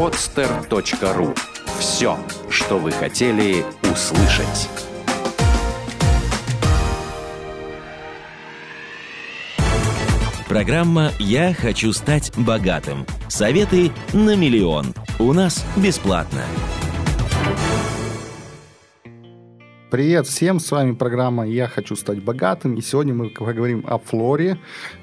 podster.ru Все, что вы хотели услышать. Программа «Я хочу стать богатым». Советы на миллион. У нас бесплатно. Привет всем, с вами программа «Я хочу стать богатым». И сегодня мы поговорим о флоре.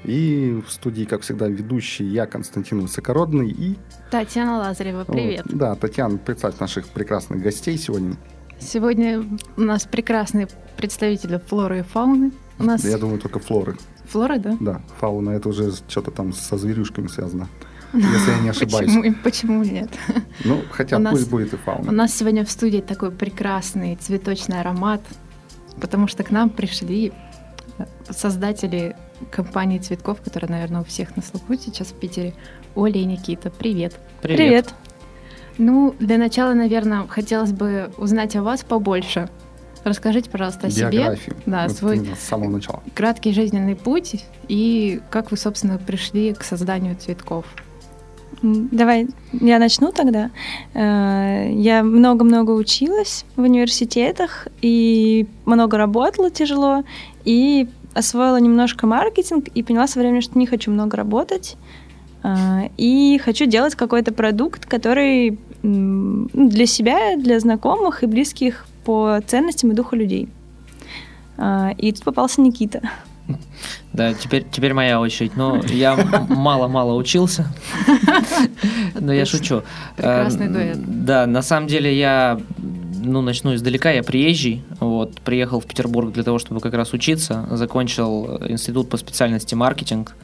И в студии, как всегда, ведущий я, Константин Высокородный и... Татьяна Лазарева, привет. Вот, да, Татьяна, представь наших прекрасных гостей сегодня. Сегодня у нас прекрасные представители флоры и фауны. У нас... Я думаю, только флоры. Флора, да? Да, фауна это уже что-то там со зверюшками связано. Если я не ошибаюсь. Почему, почему нет? Ну, хотя У пусть нас- будет и фауна. У нас сегодня в студии такой прекрасный цветочный аромат, потому что к нам пришли создатели компании цветков, которая, наверное, у всех на слуху сейчас в Питере. Оля и Никита, привет. Привет. Ну, для начала, наверное, хотелось бы узнать о вас побольше. Расскажите, пожалуйста, о себе. Биографию. Да, Вот свой с самого начала. краткий жизненный путь и как вы, собственно, пришли к созданию цветков. Давай я начну тогда. Э, Я много-много училась в университетах и много работала тяжело, и освоила немножко маркетинг и поняла со временем, что не хочу много работать, э, и хочу делать какой-то продукт, который для себя, для знакомых и близких по ценностям и духу людей. Э, И тут попался Никита. Да, теперь, теперь моя очередь. Ну, я мало-мало учился, но я шучу. Прекрасный Э, дуэт. Да, на самом деле я, ну, начну издалека, я приезжий, вот, приехал в Петербург для того, чтобы как раз учиться, закончил институт по специальности маркетинг,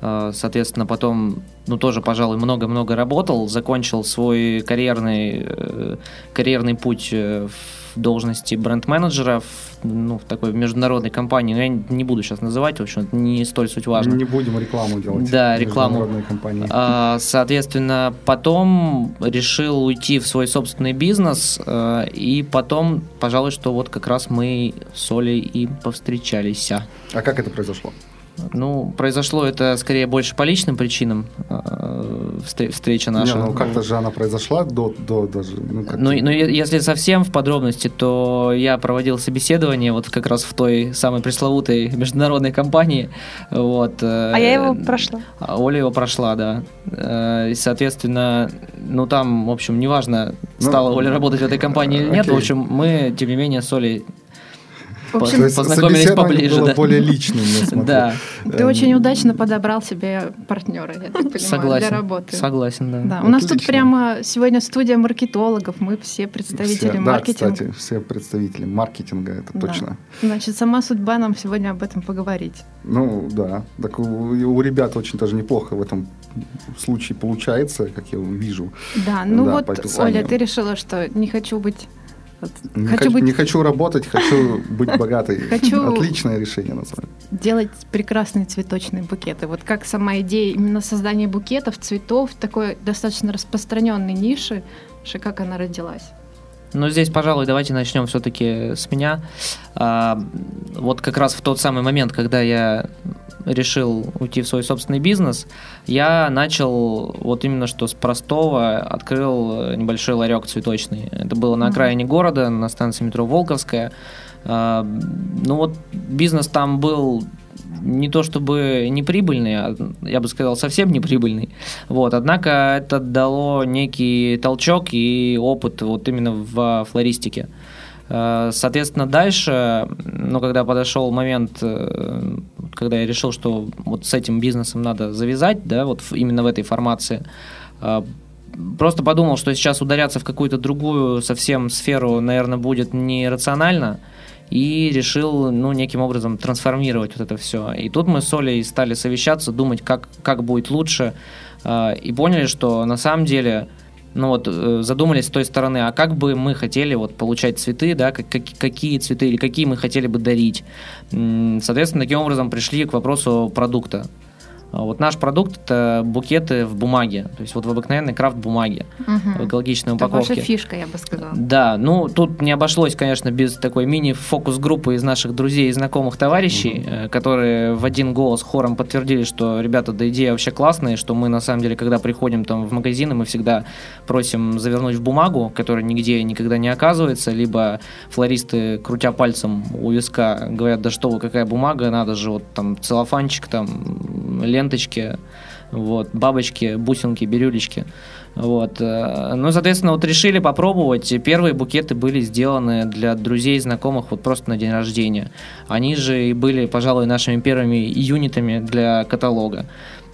Э, Соответственно, потом, ну, тоже, пожалуй, много-много работал, закончил свой карьерный, э, карьерный путь э, в должности бренд-менеджера в, ну, в такой международной компании. Но я не буду сейчас называть, в общем, не столь суть важно. Не будем рекламу делать. Да, рекламу. компании. А, Соответственно, потом решил уйти в свой собственный бизнес, э, и потом, пожалуй, что вот как раз мы с Олей и повстречались. А как это произошло? Ну, произошло это скорее больше по личным причинам, э, встр- встреча наша. Не, ну как-то же она произошла до, до даже... Ну, Ну, ну, если совсем в подробности, то я проводил собеседование вот как раз в той самой пресловутой международной компании. Вот, А я его прошла. А Оля его прошла, да. Э, И, соответственно, ну там, в общем, неважно, Ну, стала Оля работать в этой компании или нет. В окей. общем, мы, тем не менее, с Олей В общем, познакомились поближе, было да. более личным, я смотрю. Да, ты Эм, очень удачно подобрал себе партнера, я так понимаю, согласен. для работы. Согласен, да. Да, у нас тут прямо сегодня студия маркетологов, мы все представители все, Да, маркетинга. кстати, все представители маркетинга, это Да. точно. Значит, сама судьба нам сегодня об этом поговорить. Ну, да. Так у, у ребят очень даже неплохо в этом случае получается, как я вижу. Да, ну Да, вот. Оля, ты решила, что не хочу быть... вот, Не хочу хочу, быть не хочу работать, хочу быть богатой. Хочу- Отличное решение, на самом деле. делать прекрасные цветочные букеты. Вот как сама идея именно создания букетов, цветов, такой достаточно распространенной ниши, как она родилась? Ну, здесь, пожалуй, давайте начнем все-таки с меня. А, вот как раз в тот самый момент, когда я решил уйти в свой собственный бизнес, я начал вот именно что с простого, открыл небольшой ларек цветочный. Это было на окраине города, на станции метро Волковская. А, ну вот бизнес там был не то чтобы неприбыльный, а я бы сказал совсем неприбыльный. Вот, однако это дало некий толчок и опыт вот именно в флористике. Э, Соответственно, дальше, ну, когда подошел момент, э, когда я решил, что вот с этим бизнесом надо завязать, да, вот именно в этой формации, э, просто подумал, что сейчас ударяться в какую-то другую совсем сферу, наверное, будет нерационально, и решил, ну, неким образом трансформировать вот это все. И тут мы с Олей стали совещаться, думать, как, как будет лучше, э, и поняли, что на самом деле, ну вот, э, задумались с той стороны, а как бы мы хотели вот получать цветы, да, как, как- какие цветы или какие мы хотели бы дарить. Соответственно, таким образом пришли к вопросу продукта. А Вот наш продукт это букеты в бумаге, то есть вот в обыкновенной крафт бумаге, в экологичной Это упаковке. ваша фишка, я бы сказала. Да, ну тут не обошлось, конечно, без такой мини-фокус-группы из наших друзей и знакомых товарищей, э, которые в один голос хором подтвердили, что ребята, да идея вообще классная, что мы на самом деле, когда приходим там в магазины, мы всегда просим завернуть в бумагу, которая нигде никогда не оказывается, либо флористы, крутя пальцем у виска, говорят, да что вы, какая бумага, надо же вот там целлофанчик, там ленточки, вот, бабочки, бусинки, бирюлечки. Вот. э, Ну, соответственно, вот решили попробовать. Первые букеты были сделаны для друзей и знакомых вот просто на день рождения. Они же и были, пожалуй, нашими первыми юнитами для каталога.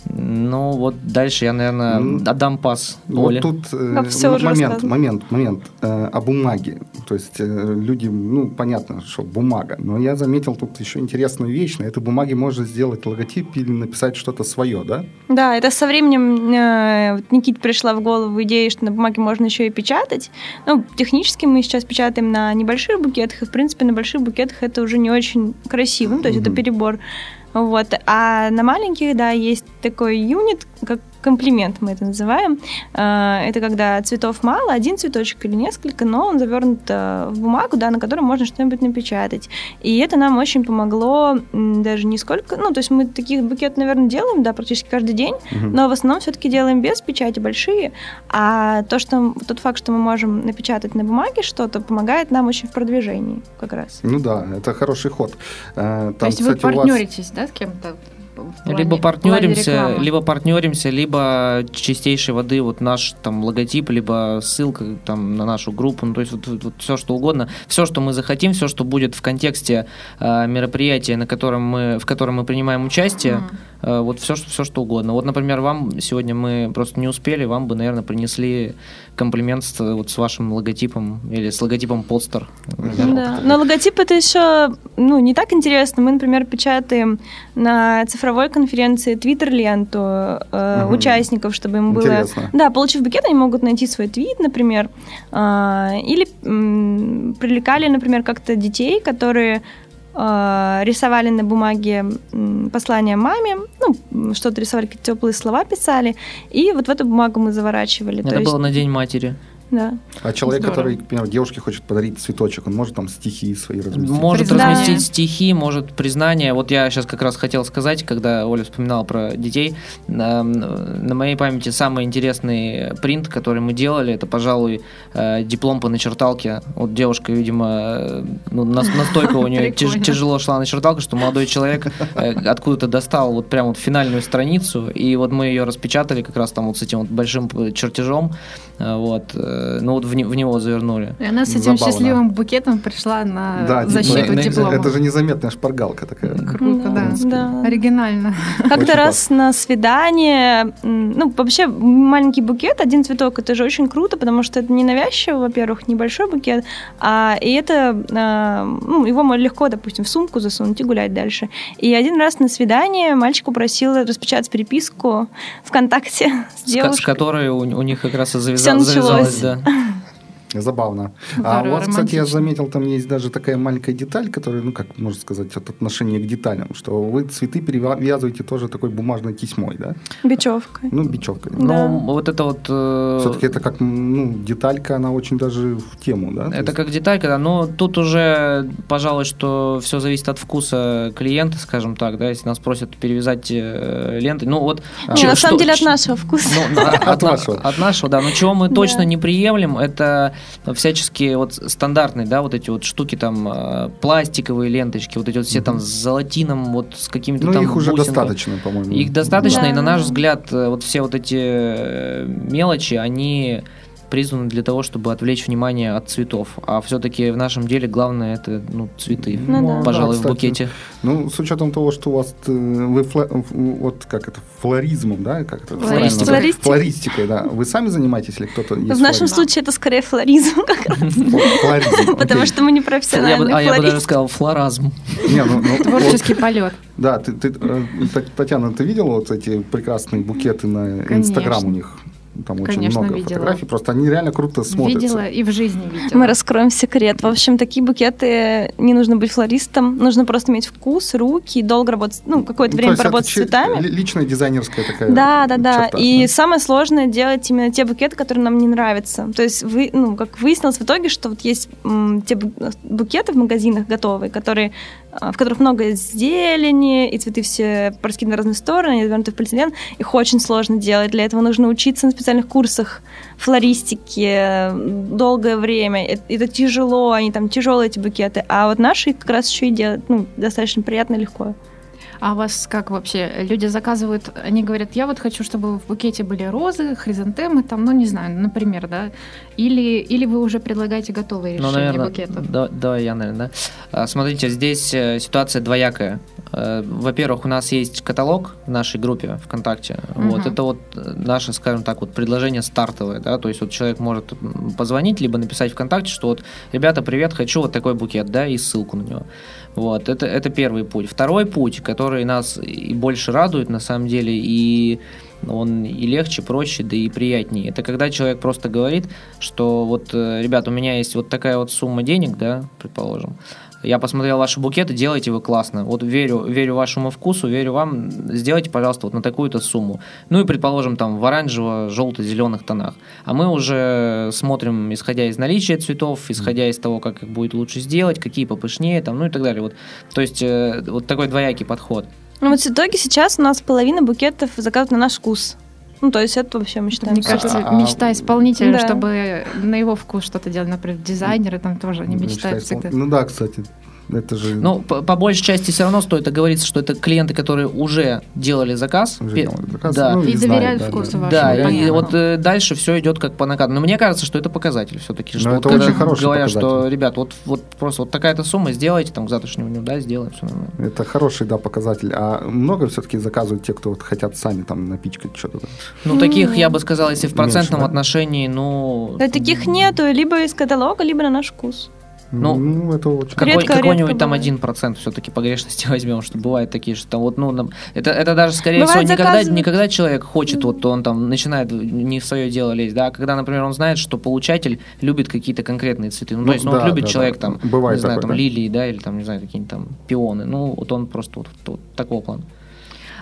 Ну, вот дальше я, наверное, Ну, отдам пас Вот Оле. тут э, уже момент, рассказано. момент, момент э, о бумаге. То есть э, люди, ну, понятно, что бумага. Но я заметил тут еще интересную вещь. На этой бумаге можно сделать логотип или написать что-то свое, да? Да, это со временем э, вот Никите пришла в голову идея, что на бумаге можно еще и печатать. Ну, технически мы сейчас печатаем на небольших букетах, и, в принципе, на больших букетах это уже не очень красиво, ну, то есть это Мгм. перебор. Вот. А на маленьких, да, есть такой юнит, как комплимент мы это называем. Э, Это когда цветов мало, один цветочек или несколько, но он завернут э, в бумагу, да, на которой можно что-нибудь напечатать. И это нам очень помогло даже не сколько... Ну, то есть мы таких букет, наверное, делаем, да, практически каждый день, но в основном все-таки делаем без печати большие. А то, что тот факт, что мы можем напечатать на бумаге что-то, помогает нам очень в продвижении как раз. Ну да, это хороший ход. Э, То Там, есть вы кстати, вас- партнеритесь, да, с кем-то? Плане- Либо партнеримся, либо партнеримся, либо чистейшей воды вот наш там логотип, либо ссылка там на нашу группу, ну то есть вот, все что угодно, все что мы захотим, все что будет в контексте э, мероприятия, на котором мы в котором мы принимаем участие, Мгм. Э, вот все что все что угодно. Вот, например, вам сегодня мы просто не успели, вам бы, наверное, принесли комплимент с, вот с вашим логотипом или с логотипом подстер. Да. Но логотип это еще ну, не так интересно. Мы, например, печатаем на цифровой конференции твиттер-ленту э, Мгм. участников, чтобы им было... Интересно. Да, получив букет, они могут найти свой твит, например, а, или м, привлекали, например, как-то детей, которые а, рисовали на бумаге послание маме, ну, что-то рисовали, какие-то теплые слова писали, и вот в эту бумагу мы заворачивали. То Это есть, было на День матери. Да. А человек, Здорово. который, например, девушке хочет подарить цветочек, он может там стихи свои разместить? Может Признание. разместить стихи, может признание. Вот я сейчас как раз хотел сказать, когда Оля вспоминала про детей, на, на моей памяти самый интересный принт, который мы делали, это, пожалуй, э, диплом по начерталке. Вот девушка, видимо, э, ну, нас- настолько у нее тяжело шла начерталка, что молодой человек э, откуда-то достал вот прям вот финальную страницу, и вот мы ее распечатали как раз там вот с этим вот большим чертежом, э, вот, ну вот в, не- в него завернули. И она с этим Забавно. счастливым букетом пришла на Да, типа, защиту на- диплома. Это же незаметная шпаргалка такая. Круто, да. да. Оригинально. Как-то раз на свидание, ну, вообще маленький букет, один цветок, это же очень круто, потому что это не навязчиво, во-первых, небольшой букет, а, и это, а, ну, его можно легко, допустим, в сумку засунуть и гулять дальше. И один раз на свидание мальчик попросил распечатать переписку ВКонтакте с С, ко- с девушкой. которой у, у них как раз и началось. завязалось, да. Забавно. а Здорово, у вас, кстати, я заметил, там есть даже такая маленькая деталь, которая, ну, как можно сказать, от отношения к деталям, что вы цветы перевязываете тоже такой бумажной тесьмой, да? Бечевкой. Ну, бечевкой. Да. Ну, вот это вот... э, Все-таки это как, ну, деталька, она очень даже в тему, да? То Это есть- как деталька, да, но тут уже, пожалуй, что все зависит от вкуса клиента, скажем так, да, если нас просят перевязать э, ленты, ну вот... Не, чё- на самом что- деле от нашего вкуса. ну, От от, на- нашего. от нашего, да. Но чего мы точно не приемлем, это всяческие вот стандартные, да, вот эти вот штуки там, э, пластиковые ленточки, вот эти вот все там с золотином, вот с какими-то Ну, там их уже бусинками. достаточно, по-моему. Их достаточно, Да. и на наш взгляд, э, вот все вот эти э, мелочи, они призваны для того, чтобы отвлечь внимание от цветов. А все-таки в нашем деле главное это ну, цветы, Ну да. пожалуй, Да, в букете. Ну, с учетом того, что у вас э, вы фла- вот как это флоризмом, да, как это Флористикой. Флористикой. Флористикой, да. Вы сами занимаетесь или кто-то есть? В нашем флорист? случае это скорее флоризм, как раз, Фло- Флоризм, потому что мы не профессиональные а я бы даже сказал флоразм. Не, ну, ну, Творческий полет. да, ты, ты, э, Татьяна, ты видела вот эти прекрасные букеты на Инстаграм у них? Там очень Конечно, много видела. фотографий, просто они реально круто смотрятся. Видела и в жизни видела. Мы раскроем секрет. В общем, такие букеты не нужно быть флористом, нужно просто иметь вкус, руки, долго работать, ну, какое-то Ну, время то есть это поработать с цветами. ли- Личная дизайнерская такая Да, да, да. черта, И да? самое сложное делать именно те букеты, которые нам не нравятся. То есть, вы, ну, как выяснилось в итоге, что вот есть м, те бу- букеты в магазинах готовые, которые, в которых много зелени, и цветы все раскиданы в разные стороны, завернуты в полиэтилен. Их очень сложно делать. Для этого нужно учиться на специальных курсах флористики долгое время. Это, тяжело, они там тяжелые эти букеты. А вот наши как раз еще и делают ну, достаточно приятно легко. А у вас как вообще? Люди заказывают, они говорят, я вот хочу, чтобы в букете были розы, хризантемы, там, ну, не знаю, например, да? Или, или вы уже предлагаете готовые Ну, решения наверное, букетов? да, да, я, наверное, да. А, Смотрите, здесь э, ситуация двоякая. Э, Во-первых, у нас есть каталог в нашей группе ВКонтакте. Вот Мгм. это вот э, наше, скажем так, вот предложение стартовое, да, то есть вот человек может позвонить, либо написать ВКонтакте, что вот, ребята, привет, хочу вот такой букет, да, и ссылку на него. Вот, это, это первый путь. Второй путь, который нас и больше радует, на самом деле, и он и легче, проще, да и приятнее. Это когда человек просто говорит, что вот, э, ребят, у меня есть вот такая вот сумма денег, да, предположим, я посмотрел ваши букеты, делаете вы классно. Вот верю, верю вашему вкусу, верю вам. Сделайте, пожалуйста, вот на такую-то сумму. Ну и, предположим, там в оранжево-желто-зеленых тонах. А мы уже смотрим, исходя из наличия цветов, исходя из того, как их будет лучше сделать, какие попышнее, там, ну и так далее. Вот. То есть э, вот такой двоякий подход. Ну вот в итоге сейчас у нас половина букетов заказывают на наш вкус. Ну, то есть это вообще мы считаем. мне кажется, А- мечта исполнителя, Да. чтобы на его вкус что-то делать. Например, дизайнеры там тоже не мечтают Мечта всегда. Ну да, кстати. Это же Ну, по, по большей части все равно стоит оговориться, что это клиенты, которые уже делали заказ. уже Пе- делают заказ. Да. Ну, И знают, доверяют да, вкусу да. вашему. Да, и понятно. вот э, дальше все идет как по накату. Но мне кажется, что это показатель все-таки. Что Ну, вот это когда очень хороший говорят, что, показатель. ребят, вот, вот просто вот такая-то сумма, сделайте там к завтрашнему дню, да, сделаем, все нормально. Это хороший, да, показатель. А много все-таки заказывают те, кто вот хотят сами там напичкать что-то. Ну, таких, я бы сказал, если в Меньше, процентном да? отношении, ну... Да, таких нету, либо из каталога, либо на наш вкус. Ну, Ну, это очень... Какой, Редко- какой-нибудь редко там один процент все-таки погрешности возьмем, что бывают такие, что там вот, ну, это, это даже, скорее Бывает, всего, не когда, заказывают- не когда человек хочет, вот он там начинает не в свое дело лезть, да, а когда, например, он знает, что получатель любит какие-то конкретные цветы. Ну, Ну, то есть, ну, вот да, любит да, человек да. там, Бывает не знаю, такое, там да. лилии, да, или там, не знаю, какие-нибудь там пионы. Ну, вот он просто вот, вот такого плана.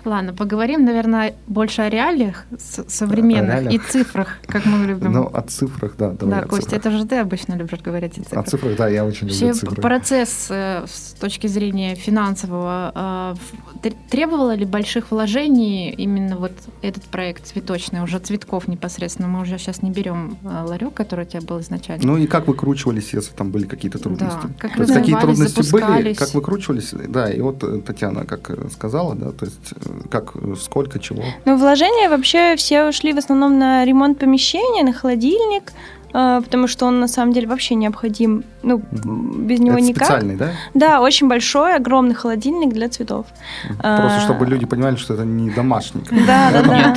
Ладно, поговорим, наверное, больше о реалиях современных О реалиях. и цифрах, как мы любим. Ну, о цифрах, да, давай да, Костя, цифрах. это же ты обычно любишь говорить о О цифрах. цифрах, да, я очень Вообще люблю цифры. процесс э, с точки зрения финансового э, требовало ли больших вложений именно вот этот проект цветочный, уже цветков непосредственно? Мы уже сейчас не берем э, ларек, который у тебя был изначально. Ну и как выкручивались, если там были какие-то трудности? Да, как То есть какие трудности были, как выкручивались, да, и вот Татьяна как сказала, да, то есть как, сколько, чего. Ну, вложения вообще все ушли в основном на ремонт помещения, на холодильник, э, потому что он на самом деле вообще необходим. Ну, без него Это никак. специальный, да? Да, очень большой, огромный холодильник для цветов. Просто А. чтобы люди понимали, что это не домашний. Да, да, да.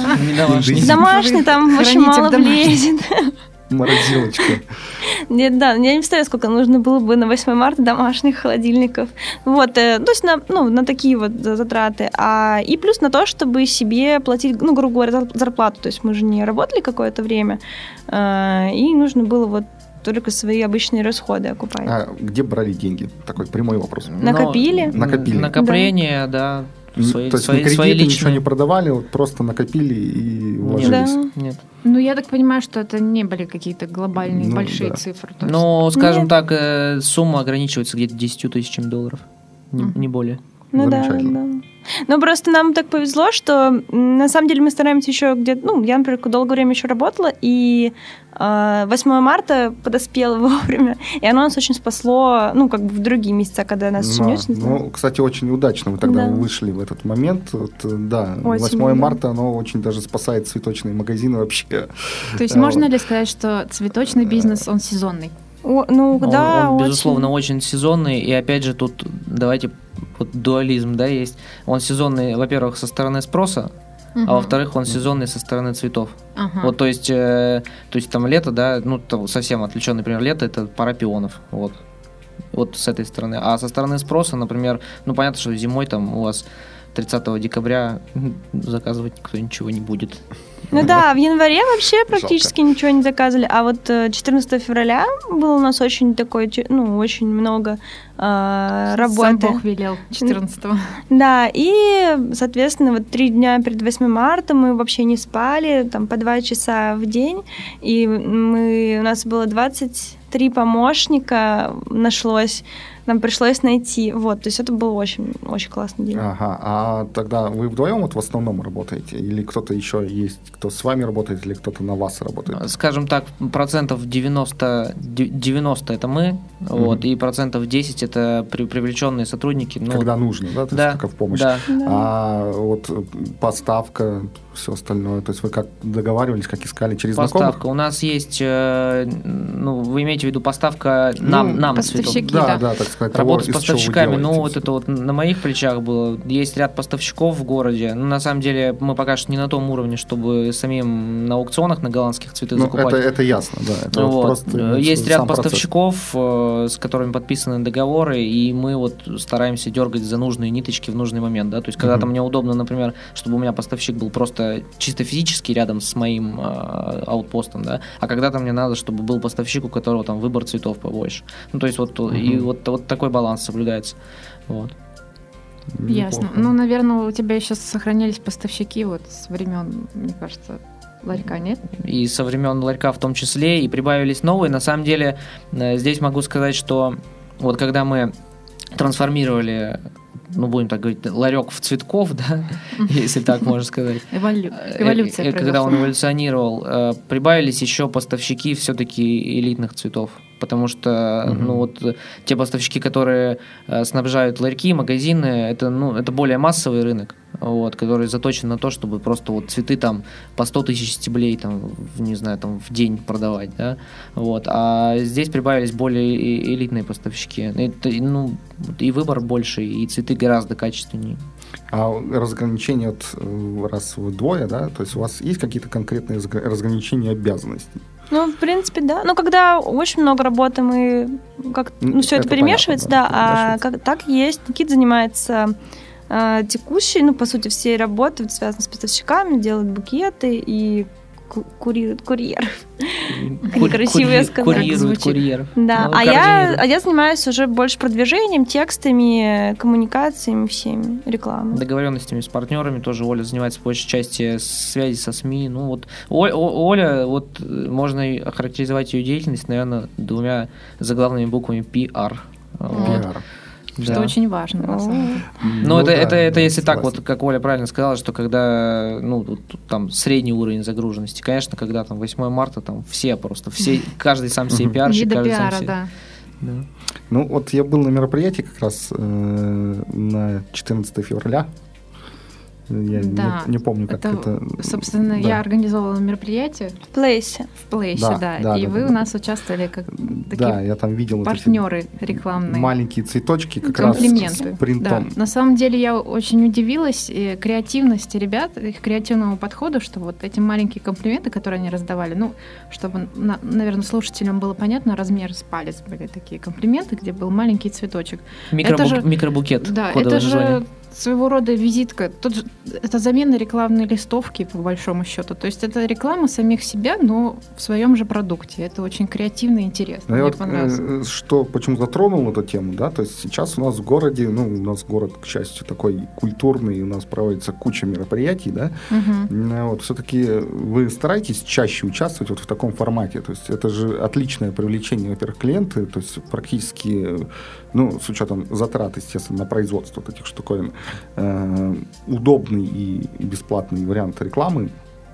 Домашний. Там очень мало влезет. Морозилочка. Нет, да, я не представляю, сколько нужно было бы на 8 марта домашних холодильников. Вот, э, то есть на, ну, на такие вот за- затраты. А, и плюс на то, чтобы себе платить, ну, грубо говоря, зар- зарплату. То есть мы же не работали какое-то время, а, и нужно было вот только свои обычные расходы окупать. А где брали деньги? Такой прямой вопрос. Но- Накопили? Накопили. Накопление, да. Свои, То есть свои, на свои кредиты ничего личные. не продавали, вот просто накопили и Нет. вложились. Да. Нет. Ну, я так понимаю, что это не были какие-то глобальные Ну, большие да. цифры. есть- Но, скажем Нет. так, э, сумма ограничивается где-то 10 тысячами долларов. Не, не более. Ну да, да. Ну просто нам так повезло, что на самом деле мы стараемся еще где-то, ну, я, например, долгое время еще работала, и э, 8 марта подоспела вовремя, и оно нас очень спасло, ну, как бы в другие месяца, когда нас Да. не очень. Ну, кстати, очень удачно вы тогда Да. вышли в этот момент. Вот, э, да, Очень, 8 да. марта, оно очень даже спасает цветочные магазины вообще. То есть А, можно вот. ли сказать, что цветочный бизнес, он сезонный? О, ну, Он, да, он, очень. безусловно, очень сезонный. И опять же, тут давайте вот дуализм, да, есть. Он сезонный, во-первых, со стороны спроса, а во-вторых, он сезонный со стороны цветов. Ага. Вот, то есть, э, то есть там лето, да, ну там совсем отвлеченный например, лето это пара пионов, вот. Вот с этой стороны. А со стороны спроса, например, ну понятно, что зимой там у вас 30 декабря заказывать никто ничего не будет. Ну да, в январе вообще практически ничего не заказывали, а вот э, 14 февраля было у нас очень такой, ну, очень много э, Сам работы. Бог велел 14-го. Да, и, соответственно, вот три дня перед 8 марта мы вообще не спали, там по два часа в день, и мы, у нас было 23 помощника нашлось, нам пришлось найти, вот, то есть это был очень, очень классный день. Ага, а тогда вы вдвоем вот в основном работаете? Или кто-то еще есть, кто с вами работает, или кто-то на вас работает? Скажем так, процентов 90, де- 90 это мы, вот, и процентов 10 это при- привлеченные сотрудники. Ну, Когда нужно, да? То да, есть как в помощь. да. А вот поставка, все остальное, то есть вы как договаривались, как искали через знакомых? Поставка. У нас есть, э, ну, вы имеете в виду поставка нам, Ну, нам поставщики. цветов? Да, да. да, так сказать. Работа того, с поставщиками, ну вот это вот на моих плечах было. Есть ряд поставщиков в городе. Ну, на самом деле, мы пока что не на том уровне, чтобы самим на аукционах на голландских цветы Ну, закупать. это, это ясно, да. Это вот Вот. просто ну, Есть ряд поставщиков, э, с которыми подписаны договоры, и мы вот стараемся дергать за нужные ниточки в нужный момент. Да? То есть, когда-то Мгм. мне удобно, например, чтобы у меня поставщик был просто чисто физически рядом с моим э, аутпостом, да? а когда-то мне надо, чтобы был поставщик, у которого там выбор цветов побольше. Ну, то есть, вот, и Мгм. вот, вот такой баланс соблюдается. Вот. Ясно. Неплохо. Ну, наверное, у тебя еще сохранились поставщики вот с времен, мне кажется, ларька, нет? и со времен ларька в том числе, и прибавились новые. На самом деле, э, здесь могу сказать, что вот когда мы трансформировали, ну, будем так говорить, ларек в цветков, да, если так можно сказать. Э, Эволюция э, Когда он эволюционировал, э, прибавились еще поставщики все-таки элитных цветов. Потому что, ну вот, те поставщики, которые э, снабжают ларьки, магазины, это, ну, это более массовый рынок, вот, который заточен на то, чтобы просто вот цветы там по 100 тысяч стеблей, там, в, не знаю, там, в день продавать, да, вот. А здесь прибавились более элитные поставщики. Это, ну, и выбор больше, и цветы гораздо качественнее. А разграничение от э, раз вы двое, да, то есть у вас есть какие-то конкретные разгра- разграничения обязанностей? Ну, в принципе, да. Но когда очень много работы, мы как М, ну, все это, это перемешивается, понятно, да, да. А как, так есть. Никита занимается э, текущей, ну, по сути, всей работой, вот, связанной с поставщиками, делает букеты и ку- курирует курьер. Кури- красиво я сказала. Курирует Звучит. курьер. Да. Ну, а, я, а я занимаюсь уже больше продвижением, текстами, коммуникациями всеми, рекламой. договоренностями с партнерами тоже Оля занимается большей части связи со СМИ. Ну вот О- О- Оля, вот э, можно охарактеризовать ее деятельность, наверное, двумя заглавными буквами PR. Вот. Что Да. очень важно, на самом деле. Ну, это, да, это, это если так, согласен. вот как Оля правильно сказала, что когда, ну, там средний уровень загруженности, конечно, когда там 8 марта, там все просто, все, каждый сам себе пиарщик, Не до каждый сам пиара, себе- да. Да. Ну, вот я был на мероприятии как раз э, на 14 февраля. Я не- Да, не, помню, как это, это... Собственно, да. я организовала мероприятие В плейсе. в Плейсе, Да, да, да, и да, вы да, у да. нас участвовали как Да, такие я там видел партнеры рекламные. маленькие цветочки как комплименты. раз с принтом. Да. На самом деле я очень удивилась креативности ребят, их креативному подходу, что вот эти маленькие комплименты, которые они раздавали, ну, чтобы, на- наверное, слушателям было понятно, размер с палец были такие комплименты, где был маленький цветочек. Микробу- же- Микробукет. Да, это же название. Своего рода визитка. Тут же, это замена рекламной листовки, по большому счету. То есть это реклама самих себя, но в своем же продукте. Это очень креативно и интересно. Ну, Мне вот, понравилось. э, что почему затронул эту тему, да, то есть сейчас у нас в городе, ну, у нас город, к счастью, такой культурный, у нас проводится куча мероприятий, да. Ну, вот все-таки вы стараетесь чаще участвовать вот в таком формате, то есть это же отличное привлечение, во-первых, клиенты, то есть практически, ну, с учетом затрат, естественно, на производство вот этих штуковин, э, удобный и бесплатный вариант рекламы,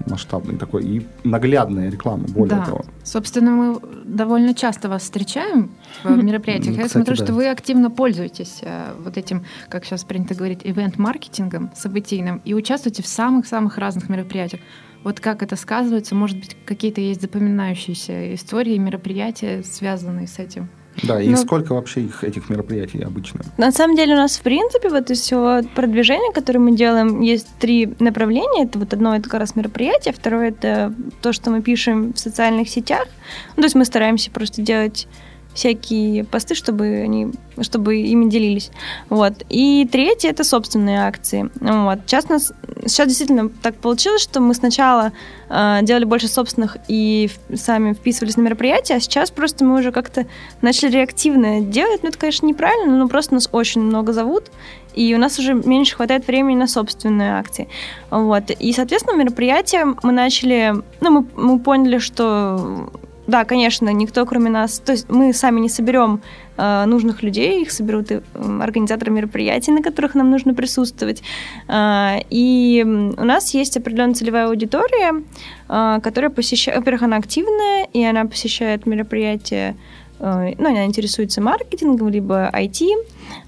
масштабный такой, и наглядная реклама, более Да. того. Собственно, мы довольно часто вас встречаем в мероприятиях. Я кстати, смотрю, да. что вы активно пользуетесь э, вот этим, как сейчас принято говорить, ивент-маркетингом событийным и участвуете в самых-самых разных мероприятиях. Вот как это сказывается? Может быть, какие-то есть запоминающиеся истории, мероприятия, связанные с этим? Да, и Ну- сколько вообще их, этих мероприятий обычно? На самом деле у нас, в принципе, вот из всего продвижения, которое мы делаем, есть три направления. Это вот одно, это как раз мероприятие, второе, это то, что мы пишем в социальных сетях. Ну, то есть мы стараемся просто делать всякие посты, чтобы они, чтобы ими делились. Вот. И третье это собственные акции. Вот. Сейчас, нас, сейчас действительно так получилось, что мы сначала э, делали больше собственных и сами вписывались на мероприятия, а сейчас просто мы уже как-то начали реактивно делать. Ну, это, конечно, неправильно, но просто нас очень много зовут, и у нас уже меньше хватает времени на собственные акции. Вот. И, соответственно, мероприятия мы начали... Ну, мы, мы поняли, что да, конечно, никто кроме нас, то есть мы сами не соберем э, нужных людей, их соберут э, организаторы мероприятий, на которых нам нужно присутствовать. Э, и у нас есть определенная целевая аудитория, э, которая посещает, во-первых, она активная, и она посещает мероприятия ну, она интересуется маркетингом, либо IT,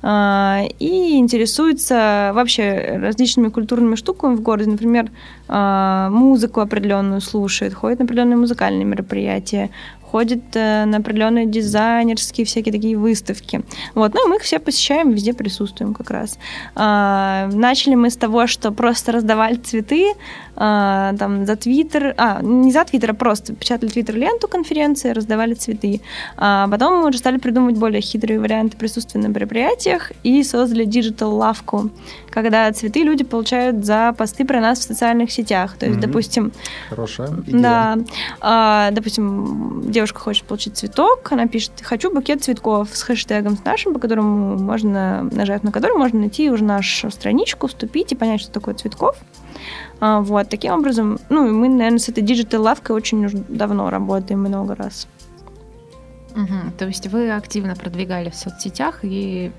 э, и интересуется вообще различными культурными штуками в городе. Например, э, музыку определенную слушает, ходит на определенные музыкальные мероприятия, ходит на определенные дизайнерские всякие такие выставки. Вот, ну и мы их все посещаем, везде присутствуем как раз. Начали мы с того, что просто раздавали цветы, а, там за Твиттер, а, не за Твиттер, а просто печатали Твиттер-ленту конференции, раздавали цветы. А потом мы уже стали придумывать более хитрые варианты присутствия на мероприятиях и создали digital-лавку, когда цветы люди получают за посты про нас в социальных сетях. То есть, mm-hmm. допустим... Хорошая идея. Да. А, допустим, девушка хочет получить цветок, она пишет «хочу букет цветков» с хэштегом с нашим, по которому можно нажать, на который можно найти уже нашу страничку, вступить и понять, что такое цветков. А, вот, таким образом, ну, мы, наверное, с этой digital-лавкой очень уже давно работаем много раз. Угу. То есть вы активно продвигали в соцсетях и,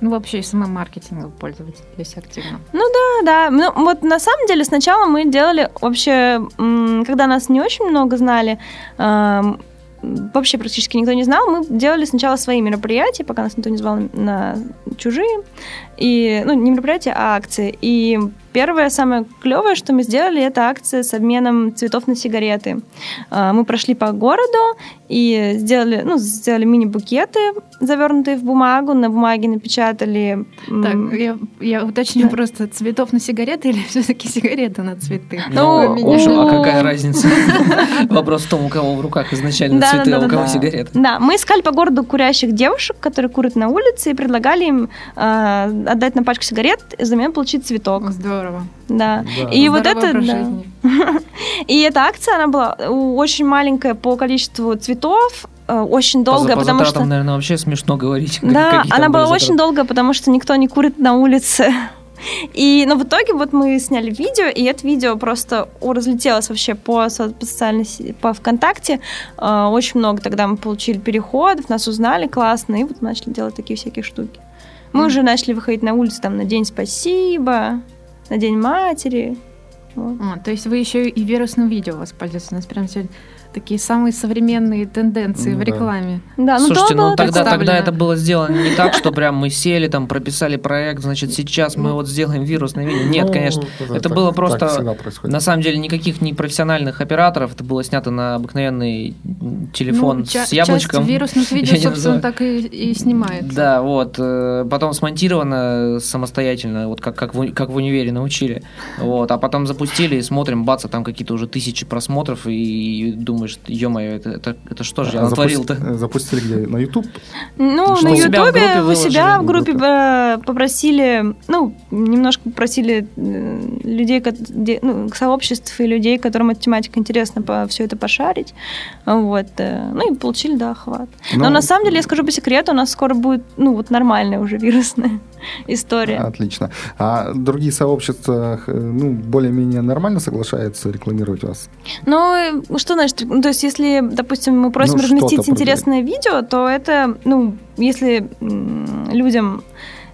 ну, вообще и самым маркетингом пользовались активно? Ну да, да. Ну, вот на самом деле сначала мы делали вообще, когда нас не очень много знали, вообще практически никто не знал, мы делали сначала свои мероприятия, пока нас никто не звал на чужие. И, ну, не мероприятия, а акции. И Первое, самое клевое, что мы сделали, это акция с обменом цветов на сигареты. А, мы прошли по городу и сделали, ну, сделали мини-букеты, завернутые в бумагу, на бумаге напечатали... Так, я, я уточню да. просто, цветов на сигареты или все-таки сигареты на цветы? Ну, ну а какая разница? Вопрос в том, у кого в руках изначально цветы, а у кого сигареты. Да, мы искали по городу курящих девушек, которые курят на улице, и предлагали им а, отдать на пачку сигарет, и взамен получить цветок. Здорово здорово. Да. да. И вот это, да. И эта акция, она была очень маленькая по количеству цветов, э, очень долго, по, потому по что... наверное, вообще смешно говорить. Да, она была очень долго, потому что никто не курит на улице. И, но в итоге вот мы сняли видео, и это видео просто разлетелось вообще по, по социальной по ВКонтакте. Э, очень много тогда мы получили переходов, нас узнали классно, и вот начали делать такие всякие штуки. Мы mm. уже начали выходить на улицу там на День спасибо, на День матери. Вот. А, то есть вы еще и вирусным видео воспользуетесь. У нас прям сегодня такие самые современные тенденции ну, в рекламе. Да, ну Слушайте, ну тогда, тогда это было сделано не так, что прям мы сели, там прописали проект, значит, сейчас мы вот сделаем вирусное видео. Нет, ну, конечно, это, это так, было просто, на самом деле, никаких не профессиональных операторов, это было снято на обыкновенный телефон ну, с яблочком. Часть вирусных видео, собственно, так и, и снимается. Да, вот, э, потом смонтировано самостоятельно, вот как, как, в, как в универе научили, вот, а потом запустили и смотрим, бац, а там какие-то уже тысячи просмотров, и думаю, думаешь, ё-моё, это, это, это что же я а натворил-то? Запусти, запустили где? На YouTube? Ну, что? на Ютубе у себя в группе попросили, ну, немножко попросили э, людей, ну, сообществ и людей, которым эта тематика интересна, по, все это пошарить. Вот. Э, ну, и получили, да, охват. Но, Но на самом деле, я скажу по секрету, у нас скоро будет, ну, вот нормальная уже вирусная история. Отлично. А другие сообщества, э, ну, более-менее нормально соглашаются рекламировать вас? Ну, что значит? Ну, то есть, если, допустим, мы просим ну, разместить интересное видео, то это, ну, если людям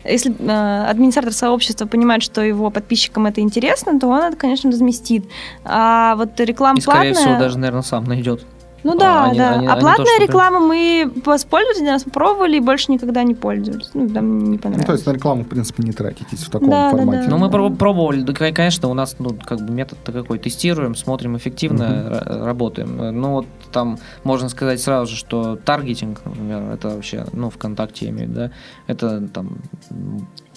если э, администратор сообщества понимает, что его подписчикам это интересно, то он это, конечно, разместит. А вот реклама И, скорее платная... всего, даже, наверное, сам найдет. Ну да, они, да. Они, а они платная то, реклама мы воспользовались, один раз попробовали и больше никогда не пользовались. Ну, нам не понравилось. Ну, то есть на рекламу, в принципе, не тратитесь в таком да, формате. Да, да. Ну, мы пробовали, да, конечно, у нас, ну, как бы метод-то какой, тестируем, смотрим, эффективно угу. работаем. Ну, вот там можно сказать сразу же, что таргетинг, например, это вообще, ну, ВКонтакте я имею в виду, да, это там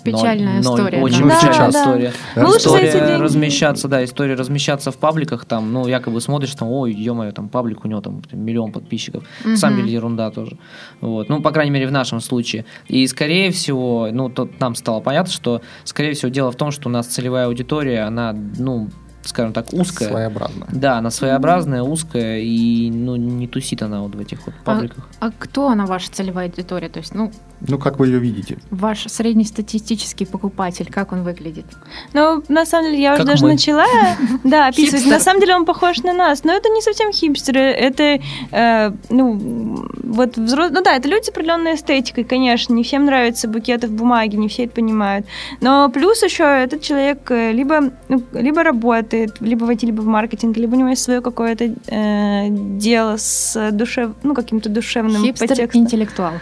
Печальная ноль, история. Очень да. печальная Да, да. история. За эти история деньги. размещаться, да, история размещаться в пабликах, там, ну, якобы смотришь, там, ой, ё там паблик, у него там миллион подписчиков. На самом Мгм. деле ерунда тоже. Вот. Ну, по крайней мере, в нашем случае. И, скорее всего, ну, тут нам стало понятно, что, скорее всего, дело в том, что у нас целевая аудитория, она, ну, скажем так, узкая. Своеобразно. Да, она своеобразная, узкая, и, ну, не тусит она вот в этих вот пабликах. А кто она ваша целевая аудитория? То есть, ну, Ну, как вы ее видите? ваш среднестатистический покупатель, как он выглядит? Ну, на самом деле, я уже Как даже мы. начала, да, описывать. Хипстер. На самом деле, он похож на нас, но это не совсем хипстеры, это, э, ну, вот взрослые, ну да, это люди с определенной эстетикой, конечно, не всем нравятся букеты в бумаге, не все это понимают, но плюс еще этот человек э, либо, ну, либо работает, либо в IT, либо в маркетинге, либо у него есть свое какое-то э, дело с душев, ну, каким-то душевным подтекстом. Хипстер-интеллектуал.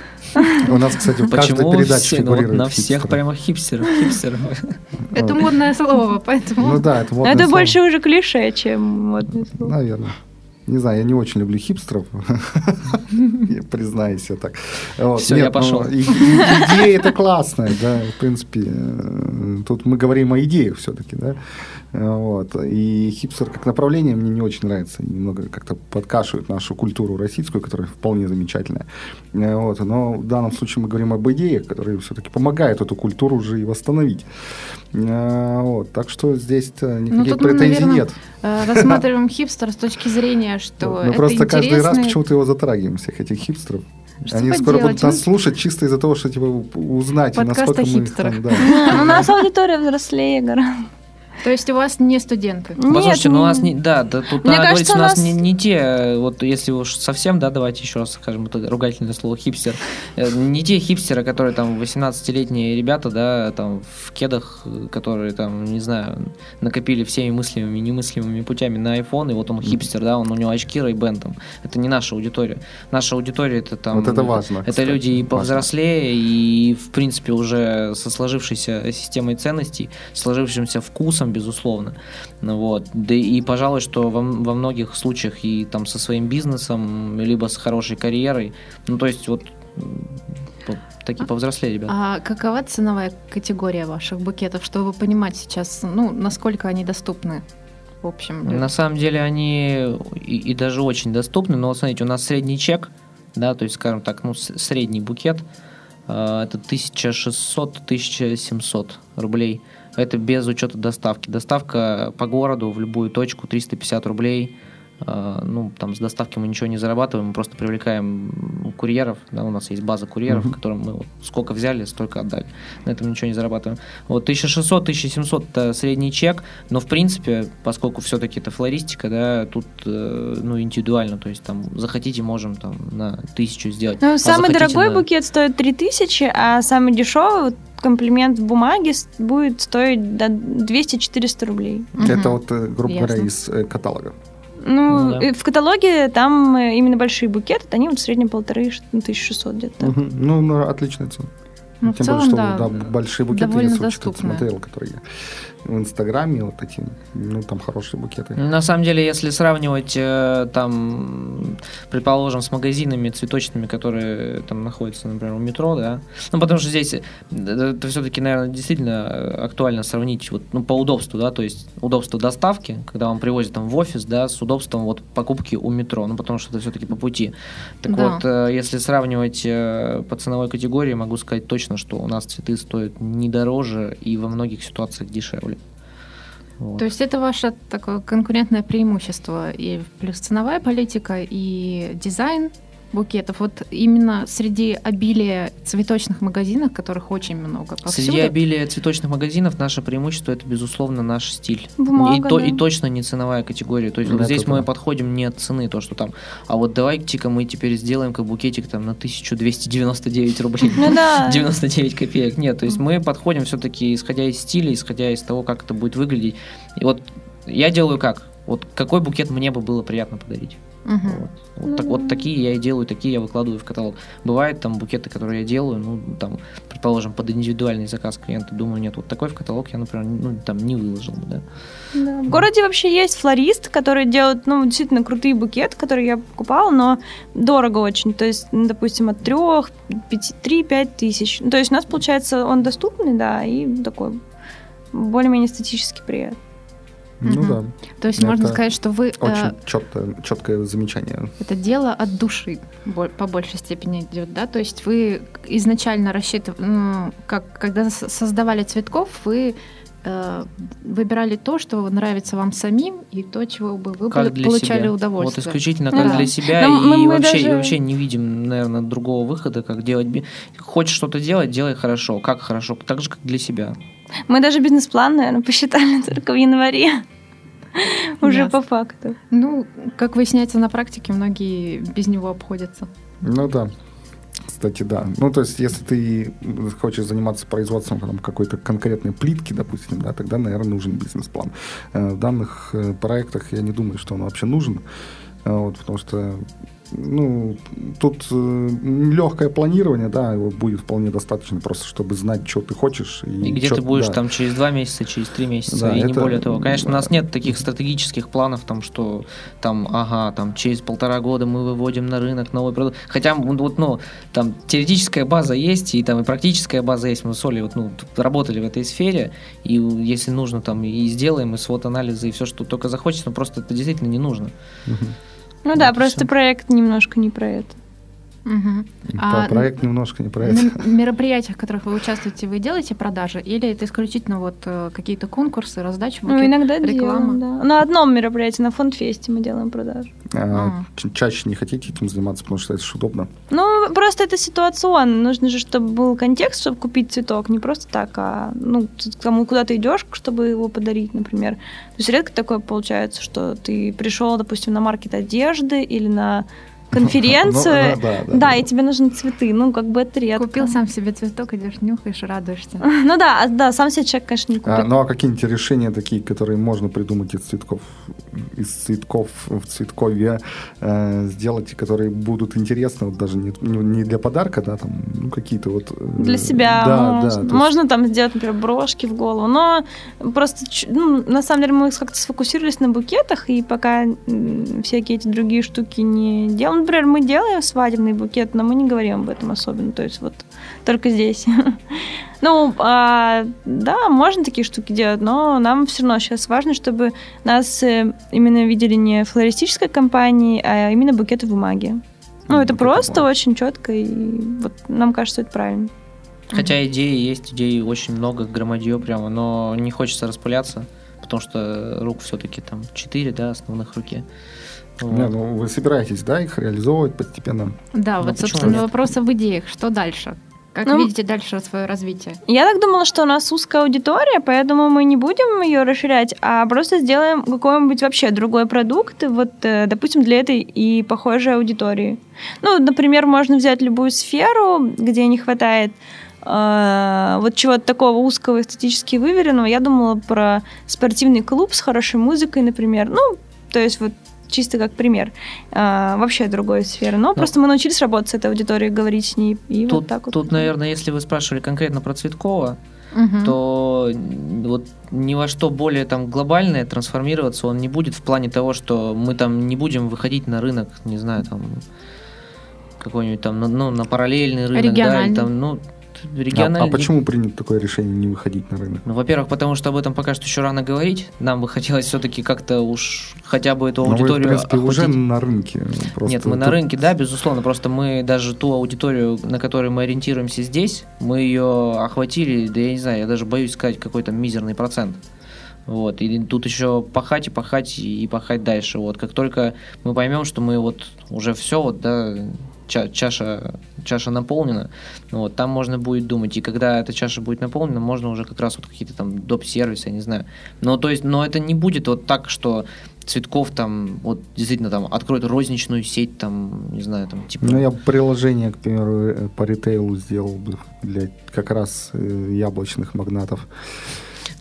У нас, кстати, в каждой Почему передаче все, ну, фигурирует на всех прямо хипстеров, хипстеров. Это модное слово, поэтому... Ну да, это Но модное это больше уже клише, чем модное слово. Наверное. Не знаю, я не очень люблю хипстеров. Признаюсь, я так. Нет, я пошел. ну, Идея это классная, да, в принципе. э, Тут мы говорим о идеях все-таки, да. Вот. И хипстер как направление мне не очень нравится. Немного как-то подкашивает нашу культуру российскую, которая вполне замечательная. Э, Вот. Но в данном случае мы говорим об идеях, которые все-таки помогают эту культуру уже и восстановить. Э, Вот. Так что здесь-то никаких Ну, тут мы, претензий наверное, нет. э, рассматриваем хипстер с точки зрения, что Мы это просто каждый раз почему-то его затрагиваем, всех этих хипстеров. Что Они скоро поделать, будут нас ну? слушать чисто из-за того, что типа узнать, Подкаст насколько о мы там, да. Ну, у нас аудитория взрослее гораздо. То есть у вас не студенты? Послушайте, Нет, ну у нас не, да, да, тут Мне надо кажется, говорить, у у нас нас- не, не те, вот если уж совсем, да, давайте еще раз скажем это ругательное слово хипстер, Э, не те хипстеры, которые там 18-летние ребята, да, там в кедах, которые там, не знаю, накопили всеми мыслимыми и немыслимыми путями на iPhone, и вот он хипстер, да, он у него очки Ray-Ban там. Это не наша аудитория. Наша аудитория это там... Вот это важно, Это кстати, люди и важно. повзрослее, и в принципе уже со сложившейся системой ценностей, сложившимся вкусом, безусловно. Ну вот. Да и, пожалуй, что во, во многих случаях и там со своим бизнесом, либо с хорошей карьерой. Ну, то есть вот такие повзрослее ребята. А какова ценовая категория ваших букетов, чтобы понимать сейчас, ну, насколько они доступны в общем? людям? На самом деле они и, и даже очень доступны, но вот смотрите, у нас средний чек, да, то есть, скажем так, ну, средний букет, э, это 1600-1700 рублей. Это без учета доставки. Доставка по городу в любую точку 350 рублей. Э, Ну, там с доставки мы ничего не зарабатываем, мы просто привлекаем курьеров. Да, у нас есть база курьеров, Мгм. которым мы вот сколько взяли, столько отдали. На этом ничего не зарабатываем. Вот 1600-1700 это средний чек, но в принципе, поскольку все-таки это флористика, да, тут э, ну индивидуально, то есть там захотите, можем там на тысячу сделать. Ну, а самый дорогой на- букет стоит 3000, а самый дешевый комплимент в бумаге будет стоить до 200-400 рублей. Это вот, э, грубо говоря, Ясно. из э, каталога. Ну, Ну да. в каталоге там э, именно большие букеты, они вот в среднем полторы, ш- ну, 1600 где-то. Ну, ну, отличная цена. Ну, в Тем целом, более, что да, да, большие букеты, довольно я что-то доступная. смотрел, которые в Инстаграме, вот эти, ну, там хорошие букеты. На самом деле, если сравнивать э, там, предположим, с магазинами цветочными, которые там находятся, например, у метро, да, ну потому что здесь э, это все-таки, наверное, действительно актуально сравнить вот, ну, по удобству, да, то есть удобство доставки, когда вам привозят там в офис, да, с удобством вот покупки у метро, ну потому что это все-таки по пути. Так Да. вот, э, если сравнивать э, по ценовой категории, могу сказать точно, что у нас цветы стоят не дороже и во многих ситуациях дешевле. Вот. То есть это ваше такое конкурентное преимущество и плюс ценовая политика и дизайн букетов. Вот именно среди обилия цветочных магазинов, которых очень много повсюду. Среди обилия цветочных магазинов наше преимущество это, безусловно, наш стиль. Бумага, и, то, да. и точно не ценовая категория. То есть вот Это здесь да. мы подходим не от цены, то, что там, а вот давайте-ка мы теперь сделаем как букетик там на 1299 рублей. Ну да. 99 копеек. Нет, то есть мы подходим все-таки исходя из стиля, исходя из того, как это будет выглядеть. И вот я делаю как? Вот какой букет мне бы было приятно подарить? Мгм. Вот, Вот Ну так, вот такие я и делаю, такие я выкладываю в каталог. Бывают там букеты, которые я делаю, ну, там, предположим, под индивидуальный заказ клиента. Думаю, нет, вот такой в каталог я, например, ну, там не выложил бы, да. Да. В городе вообще есть флорист, который делает, ну, действительно крутые букеты, которые я покупала, но дорого очень. То есть, ну, допустим, от 3, 5, 3-5 тысяч. Ну, То есть у нас, получается, он доступный, да, и такой более-менее эстетически приятный. Ну да, То есть можно сказать, что вы э, очень четкое, четкое замечание. это дело от души по большей степени идет, да? То есть вы изначально рассчитывали, как когда создавали цветков, вы э, выбирали то, что нравится вам самим, и то, чего бы вы Как для получали себя. удовольствие. Вот исключительно Ну как да. для себя, Но мы- и мы вообще, и даже- вообще не видим, наверное, другого выхода, как делать. Хочешь что-то делать, делай хорошо. Как хорошо? Так же, как для себя. Мы даже бизнес-план, наверное, посчитали только в январе. Уже по факту. Ну, как выясняется на практике, многие без него обходятся. Ну да. Кстати, да. Ну, то есть, если ты хочешь заниматься производством там, какой-то конкретной плитки, допустим, да, тогда, наверное, нужен бизнес-план. Э, В данных э, проектах я не думаю, что он вообще нужен, Э, вот, потому что ну, тут легкое планирование, да, его будет вполне достаточно просто, чтобы знать, что ты хочешь. И где чё- ты будешь да. там через два месяца, через три месяца, Да, и не это- более того. Конечно, у нас нет таких стратегических планов, там, что там, ага, там через полтора года мы выводим на рынок новый продукт. Хотя, вот, ну, там теоретическая база есть, и там и практическая база есть. Мы с Олей вот, ну, работали в этой сфере, и если нужно, там, и сделаем, и свод-анализы, и все, что только захочется, но просто это действительно не нужно. Мгм. Ну да, просто проект немножко не про это. Мгм. Про А проект немножко не про На это. м- мероприятиях, в которых вы участвуете, вы делаете продажи? Или это исключительно вот э, какие-то конкурсы, раздача Ну, иногда реклама? делаем, да. На одном мероприятии, на фонд-фесте мы делаем продажи. А, ч- чаще не хотите этим заниматься, потому что это же удобно. Ну, просто это ситуационно. Нужно же, чтобы был контекст, чтобы купить цветок. Не просто так, а ну, кому куда ты идешь, чтобы его подарить, например. То есть редко такое получается, что ты пришел, допустим, на маркет одежды или на конференцию. Ну, да, да, Да, и тебе нужны цветы. Ну, как бы это редко. Купил сам себе цветок, идешь, нюхаешь, радуешься. Ну да, а, да, сам себе человек, конечно, не А, купит. ну а какие-нибудь решения такие, которые можно придумать из цветков, из цветков в цветкове э, сделать, которые будут интересны, вот даже не, не- для подарка, да, там, ну какие-то вот... э, Для себя Да, можно. да. то есть- Можно там сделать, например, брошки в голову, но просто, ну, на самом деле, мы как-то сфокусировались на букетах, и пока всякие эти другие штуки не делаем. Например, мы делаем свадебный букет, но мы не говорим об этом особенно, то есть вот только здесь. Ну, а, да, можно такие штуки делать, но нам все равно сейчас важно, чтобы нас э, именно видели не флористической компании, а именно букеты в бумаге. Ну, Мгм, это просто план. очень четко, и вот нам кажется, это правильно. Хотя идеи есть, идей очень много, громадье прямо, но не хочется распыляться, потому что рук все-таки там четыре, да, основных руки. Не, ну вы собираетесь, да, их реализовывать постепенно? Да, Ну, вот, собственно, нет? вопрос в идеях. Что дальше? Как Ну, видите дальше свое развитие? Я так думала, что у нас узкая аудитория, поэтому мы не будем ее расширять, а просто сделаем какой-нибудь вообще другой продукт, вот, э, допустим, для этой и похожей аудитории. Ну, например, можно взять любую сферу, где не хватает э, вот чего-то такого узкого, эстетически выверенного. Я думала про спортивный клуб с хорошей музыкой, например. Ну, то есть вот чисто как пример. А, вообще другой сферы. Но просто мы научились работать с этой аудиторией, говорить с ней. И Тут, вот так вот. тут, наверное, если вы спрашивали конкретно про Цветкова, Мгм. то вот ни во что более там глобальное трансформироваться он не будет в плане того, что мы там не будем выходить на рынок, не знаю, там какой-нибудь там, ну, ну, на параллельный рынок, да, или там, ну, региональный. а почему принято такое решение не выходить на рынок? Ну, во-первых, потому что об этом пока что еще рано говорить. Нам бы хотелось все-таки как-то уж хотя бы эту Ну, вы, в аудиторию принципе, уже охватить. на рынке. просто Нет, мы на тут- рынке, да, безусловно. Просто мы даже ту аудиторию, на которую мы ориентируемся здесь, мы ее охватили, да я не знаю, я даже боюсь сказать какой-то мизерный процент. Вот, и тут еще пахать и пахать и пахать дальше. Вот, как только мы поймем, что мы вот уже все, вот, да, ча- чаша, чаша наполнена, вот, там можно будет думать. И когда эта чаша будет наполнена, можно уже как раз вот какие-то там доп-сервисы, я не знаю. Но то есть, но это не будет вот так, что Цветков там, вот действительно там откроет розничную сеть, там, не знаю, там, типа... Ну, я приложение, к примеру, э, по ритейлу сделал бы для как раз э, яблочных магнатов.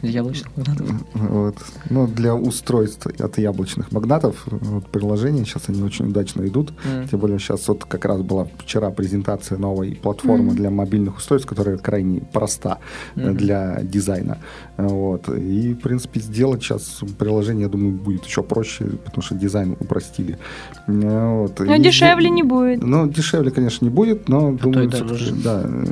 Для яблочных магнатов. Вот. Ну, для устройств от яблочных магнатов вот, приложения сейчас они очень удачно идут. М. Тем более сейчас вот как раз была вчера презентация новой платформы Мгм. для мобильных устройств, которая крайне проста Мгм. для дизайна. Вот. И, в принципе, сделать сейчас приложение, я думаю, будет еще проще, потому что дизайн упростили. Вот. Но И дешевле зде- не будет. ну, дешевле, конечно, не будет, но то думаю, и да, э,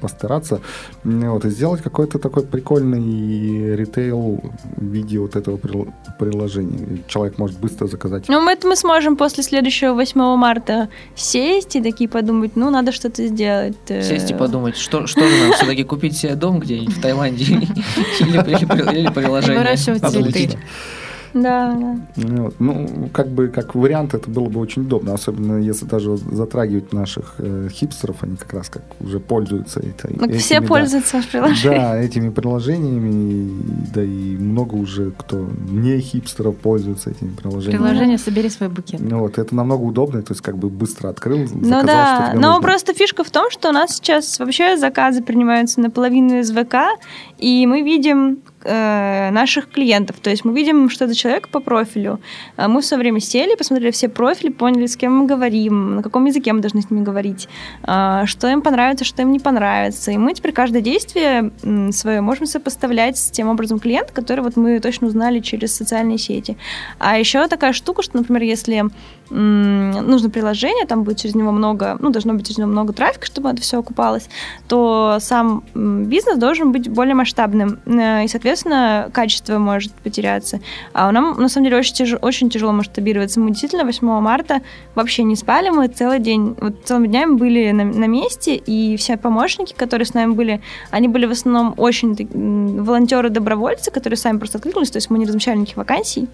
постараться. Вот, и сделать какой-то такой прикольный ритейл в виде вот этого прил- приложения. И Человек может быстро заказать. Ну, мы, это мы сможем после следующего 8 марта сесть и такие подумать, ну, надо что-то сделать. э, Сесть и подумать, что, что же нам все-таки купить себе дом где-нибудь в Таиланде или, приложение. Выращивать цветы. Да, да. Ну, вот. Ну, как бы как вариант это было бы очень удобно, особенно если даже затрагивать наших э, хипстеров, они как раз как уже пользуются этой. Ну, этими, все да. пользуются приложением. Да, этими приложениями, да и много уже кто не хипстеров пользуется этими приложениями. Приложение «Собери свой букет». Ну вот, это намного удобнее, то есть как бы быстро открыл, Ну заказал, что да, но нужно. просто фишка в том, что у нас сейчас вообще заказы принимаются наполовину из ВК, и мы видим э, наших клиентов, то есть мы видим, что это человек по профилю. А Мы все время сели, посмотрели все профили, поняли, с кем мы говорим, на каком языке мы должны с ними говорить, а, что им понравится, что им не понравится. И мы теперь каждое действие свое можем сопоставлять с тем образом клиента, который вот мы точно узнали через социальные сети. А еще такая штука, что, например, если нужно приложение, там будет через него много, ну, должно быть через него много трафика, чтобы это все окупалось, то сам бизнес должен быть более масштабным. Э, И, соответственно, качество может потеряться. А нам, на самом деле, очень, тяж- очень тяжело масштабироваться. Мы действительно 8 марта вообще не спали, мы целый день, вот целыми днями были на, на месте, и все помощники, которые с нами были, они были в основном очень волонтеры-добровольцы, которые сами просто откликнулись, то есть мы не размещали никаких вакансий.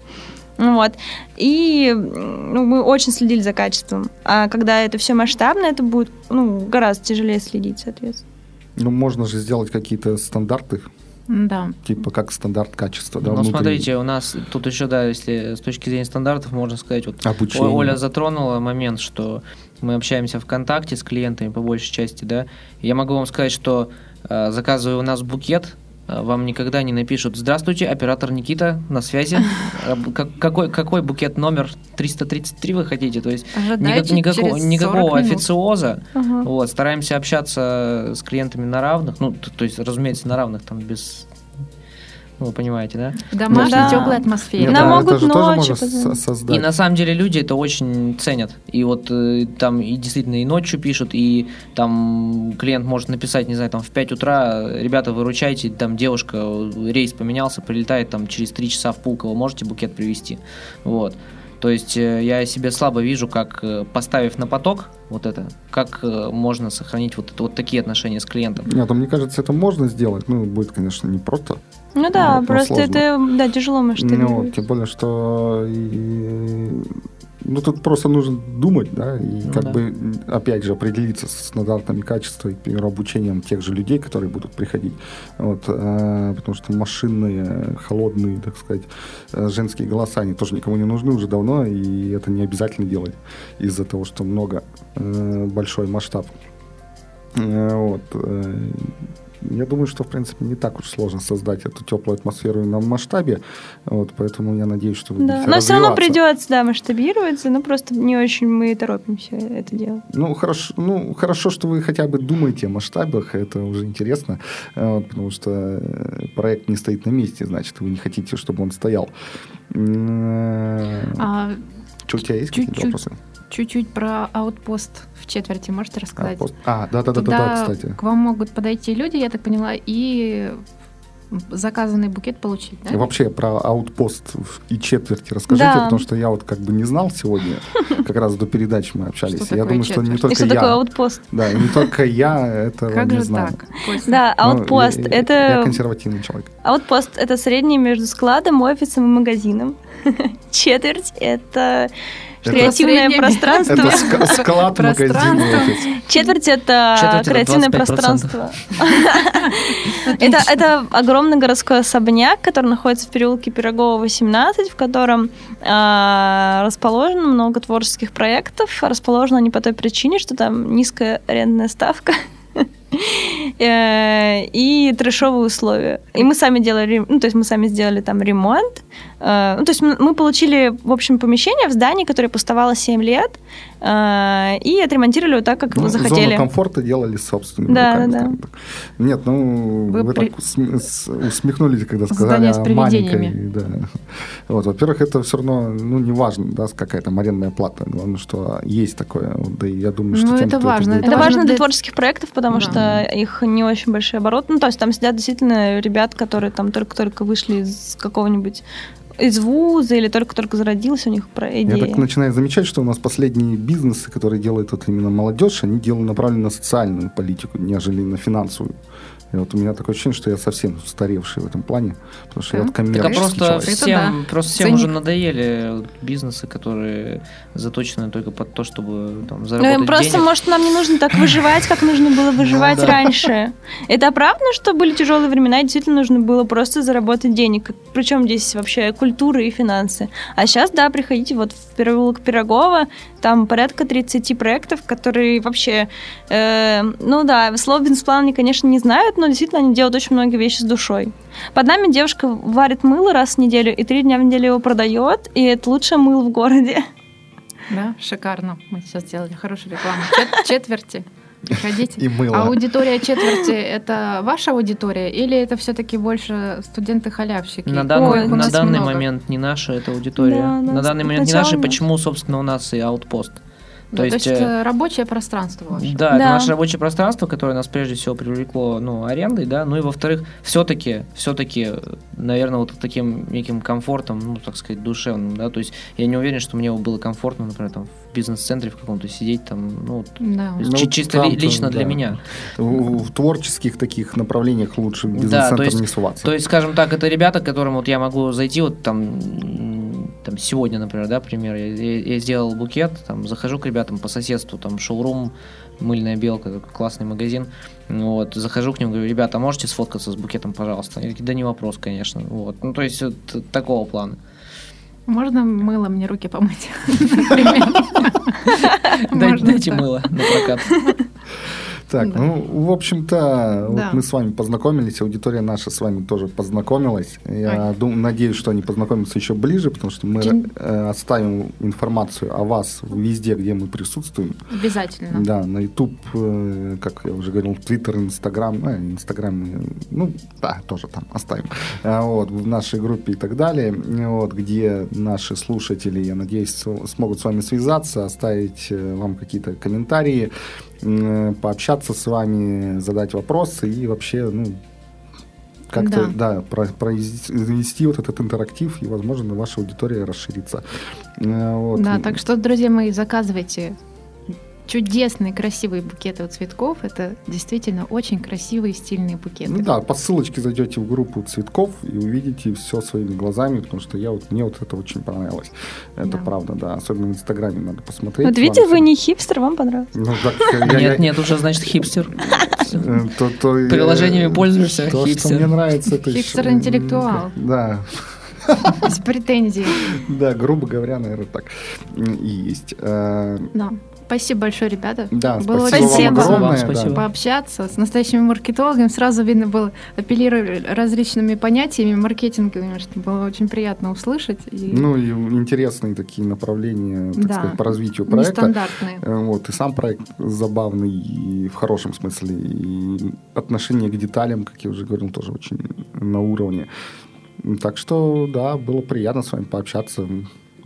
Ну Вот. И ну, мы очень следили за качеством. А когда это все масштабно, это будет ну, гораздо тяжелее следить, соответственно. Ну, можно же сделать какие-то стандарты, Да. типа как стандарт качества. Да, Ну, внутри. смотрите, у нас тут еще, да, если с точки зрения стандартов, можно сказать, вот Обучение. Оля затронула момент, что мы общаемся ВКонтакте с клиентами по большей части, да. Я могу вам сказать, что э, заказывая у нас букет, вам никогда не напишут «Здравствуйте, оператор Никита, на связи». Э, как- Какой, какой букет номер 333 вы хотите? То есть никак- никакого, через 40 никакого официоза. Ага. Вот, стараемся общаться с клиентами на равных. Ну, т- то есть, разумеется, на равных, там без... Ну, вы понимаете, да? В домашней да. теплой атмосфере. Нам да, могут это же тоже ночью можно со- создать. И на самом деле люди это очень ценят. И вот э, там и действительно и ночью пишут, и там клиент может написать, не знаю, там в 5 утра, ребята, выручайте, там девушка, э, рейс поменялся, прилетает там через 3 часа в Пулково, можете букет привезти. Вот. То есть э, я себе слабо вижу, как э, поставив на поток вот это, как э, можно сохранить вот, это, вот такие отношения с клиентом. Нет, ну, мне кажется, это можно сделать. Ну, будет, конечно, не просто. Ну да, Вот, просто сложно. это да, тяжело Ну, масштабировать. тем более, что и- ну, тут просто нужно думать, да, и Ну как да. бы, опять же, определиться с стандартами качества и, к примеру, обучением тех же людей, которые будут приходить. Вот, э, потому что машинные, холодные, так сказать, э, женские голоса, они тоже никому не нужны уже давно, и это не обязательно делать из-за того, что много, э, большой масштаб. Вот. Э, Я думаю, что, в принципе, не так уж сложно создать эту теплую атмосферу на масштабе. Вот, поэтому я надеюсь, что вы Да. Но все равно придется, да, масштабироваться, но просто не очень мы торопимся это делать. Ну хорошо, ну, хорошо, что вы хотя бы думаете о масштабах, это уже интересно, э, вот, потому что э, проект не стоит на месте, значит, вы не хотите, чтобы он стоял. М, А, Что, у тебя есть какие-то вопросы? чуть-чуть про аутпост в четверти можете рассказать? пост- А, да-да-да, кстати. к вам могут подойти люди, я так поняла, и заказанный букет получить, да? И вообще про аутпост и четверти расскажите, Да. потому что я вот как бы не знал сегодня, как раз до передачи мы общались. Что я такое думаю, что не четверть? И только что такое я. аутпост? Да, не только я этого Как не же знаю. так? Да, Ну, аутпост я- это Я консервативный человек. аутпост это среднее между складом, офисом и магазином. Четверть это креативное пространство. Это склад, офис. Четверть это креативное 25%. пространство. Это, это огромный городской особняк, который находится в переулке Пирогова, 18, в котором а, расположено много творческих проектов. Расположены они по той причине, что там низкая арендная ставка. э, и трешовые условия. И мы сами делали, ну, то есть мы сами сделали там ремонт. Э, ну, то есть мы получили, в общем, помещение в здании, которое пустовало 7 лет, э, и отремонтировали его так, как ну, захотели. Зону комфорта делали собственными да, руками. Да, да. Нет, ну, вы, вы при... так усмехнулись, когда сказали о маленькой. Да. Вот, во-первых, это все равно, ну, не важно, да, какая то арендная плата. Главное, что есть такое. Да и я думаю, что ну, тем, это важно. Это, это важно для, для творческих проектов, потому да. что их не очень большие обороты. Ну, то есть там сидят действительно ребят, которые там только-только вышли из какого-нибудь из вуза или только-только зародился у них про идея. Я так начинаю замечать, что у нас последние бизнесы, которые делают вот именно молодежь, они делают направлены на социальную политику, нежели на финансовую. И вот у меня такое ощущение, что я совсем устаревший в этом плане, потому что да? я от Так, а просто всем, да. просто всем уже надоели бизнесы, которые заточены только под то, чтобы там, ну, заработать ну, Просто, денег. может, нам не нужно так выживать, как нужно было ну выживать ну, да. раньше. Это правда, что были тяжелые времена, и действительно нужно было просто заработать денег. Причем здесь вообще культура и финансы. А сейчас, да, приходите вот в переулок Пирогова, там порядка 30 проектов, которые вообще, э, ну да, слово бизнес-план они, конечно, не знают, но действительно они делают очень многие вещи с душой. Под нами девушка варит мыло раз в неделю и три дня в неделю его продает, и это лучшее мыло в городе. Да, шикарно. Мы сейчас сделали хорошую рекламу. Чет- четверти. Приходите. И мыло. А аудитория четверти – это ваша аудитория или это все-таки больше студенты-халявщики? На данный, Ой, на данный момент не наша это аудитория. Да, на данный момент не наша. Почему, собственно, у нас и аутпост? То, ну, есть, то есть э, рабочее пространство ваше. Да, да, это наше рабочее пространство, которое нас прежде всего привлекло ну, арендой, да, ну и во-вторых, все-таки, все-таки, наверное, вот таким неким комфортом, ну, так сказать, душевным, да, то есть я не уверен, что мне было комфортно, например, там, бизнес-центре в каком-то сидеть там, ну, да. ну чисто там, лично да. для меня. В, творческих таких направлениях лучше бизнес-центр да, не суваться. То есть, скажем так, это ребята, к которым вот я могу зайти вот там там сегодня, например, да, пример, я, я сделал букет, там захожу к ребятам по соседству, там шоурум, мыльная белка, классный магазин, вот, захожу к ним, говорю, ребята, можете сфоткаться с букетом, пожалуйста? Они такие, да не вопрос, конечно, вот, ну, то есть вот, такого плана. Можно мыло мне руки помыть? Дайте мыло на прокат. Так, да. ну, в общем-то, да. вот мы с вами познакомились, аудитория наша с вами тоже познакомилась. Я дум, надеюсь, что они познакомятся еще ближе, потому что мы Чин... э, оставим информацию о вас везде, где мы присутствуем. Обязательно. Да, на YouTube, э, как я уже говорил, Twitter, Instagram, э, Instagram, ну, да, тоже там оставим. А, вот, в нашей группе и так далее, вот, где наши слушатели, я надеюсь, смогут с вами связаться, оставить э, вам какие-то комментарии, пообщаться с вами, задать вопросы и вообще, ну, как-то, да, да про, произвести вот этот интерактив, и, возможно, ваша аудитория расширится. Э, вот. Да, так что, друзья мои, заказывайте чудесные, красивые букеты от цветков. Это действительно очень красивые, стильные букеты. Ну да, по ссылочке зайдете в группу цветков и увидите все своими глазами, потому что я вот мне вот это очень понравилось. Это да. правда, да. Особенно в Инстаграме надо посмотреть. Вот видите, вы не хипстер, вам понравилось. Ну, так, я, нет, нет, уже значит хипстер. Э, Приложениями пользуешься, то, хипстер. Что мне нравится, это Хипстер-интеллектуал. Да. Без претензий. Да, грубо говоря, наверное, так и есть. Э, да. Спасибо большое, ребята. Да, было спасибо очень вам огромное, спасибо. Да. пообщаться с настоящими маркетологами. Сразу видно было, апеллировали различными понятиями маркетинговыми, что было очень приятно услышать. И... Ну и интересные такие направления, так да. сказать, по развитию проекта. Нестандартные. Э, вот, и сам проект забавный и в хорошем смысле. И отношение к деталям, как я уже говорил, тоже очень на уровне. Так что, да, было приятно с вами пообщаться.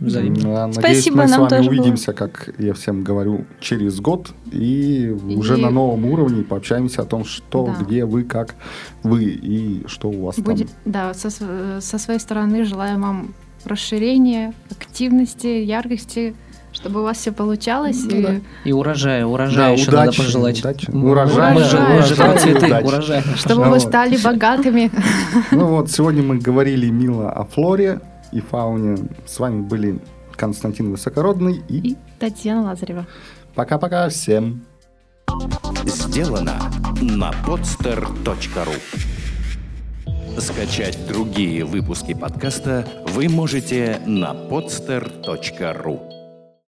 Взаимно. Надеюсь, Спасибо, мы с вами увидимся, было. как я всем говорю, через год и, и уже на новом уровне пообщаемся о том, что, да. где вы, как вы и что у вас Будет, там. Да, со, со своей стороны желаю вам расширения, активности, яркости, чтобы у вас все получалось. Ну, и... Да. и урожая, урожая да, еще удачи, надо пожелать. Удачи. Урожай, урожай, урожай, цветы, урожай. Чтобы вы стали богатыми. Ну вот, сегодня мы говорили мило о флоре, и фауне. С вами были Константин Высокородный и, и Татьяна Лазарева. Пока-пока всем. Сделано на podster.ru Скачать другие выпуски подкаста вы можете на podster.ru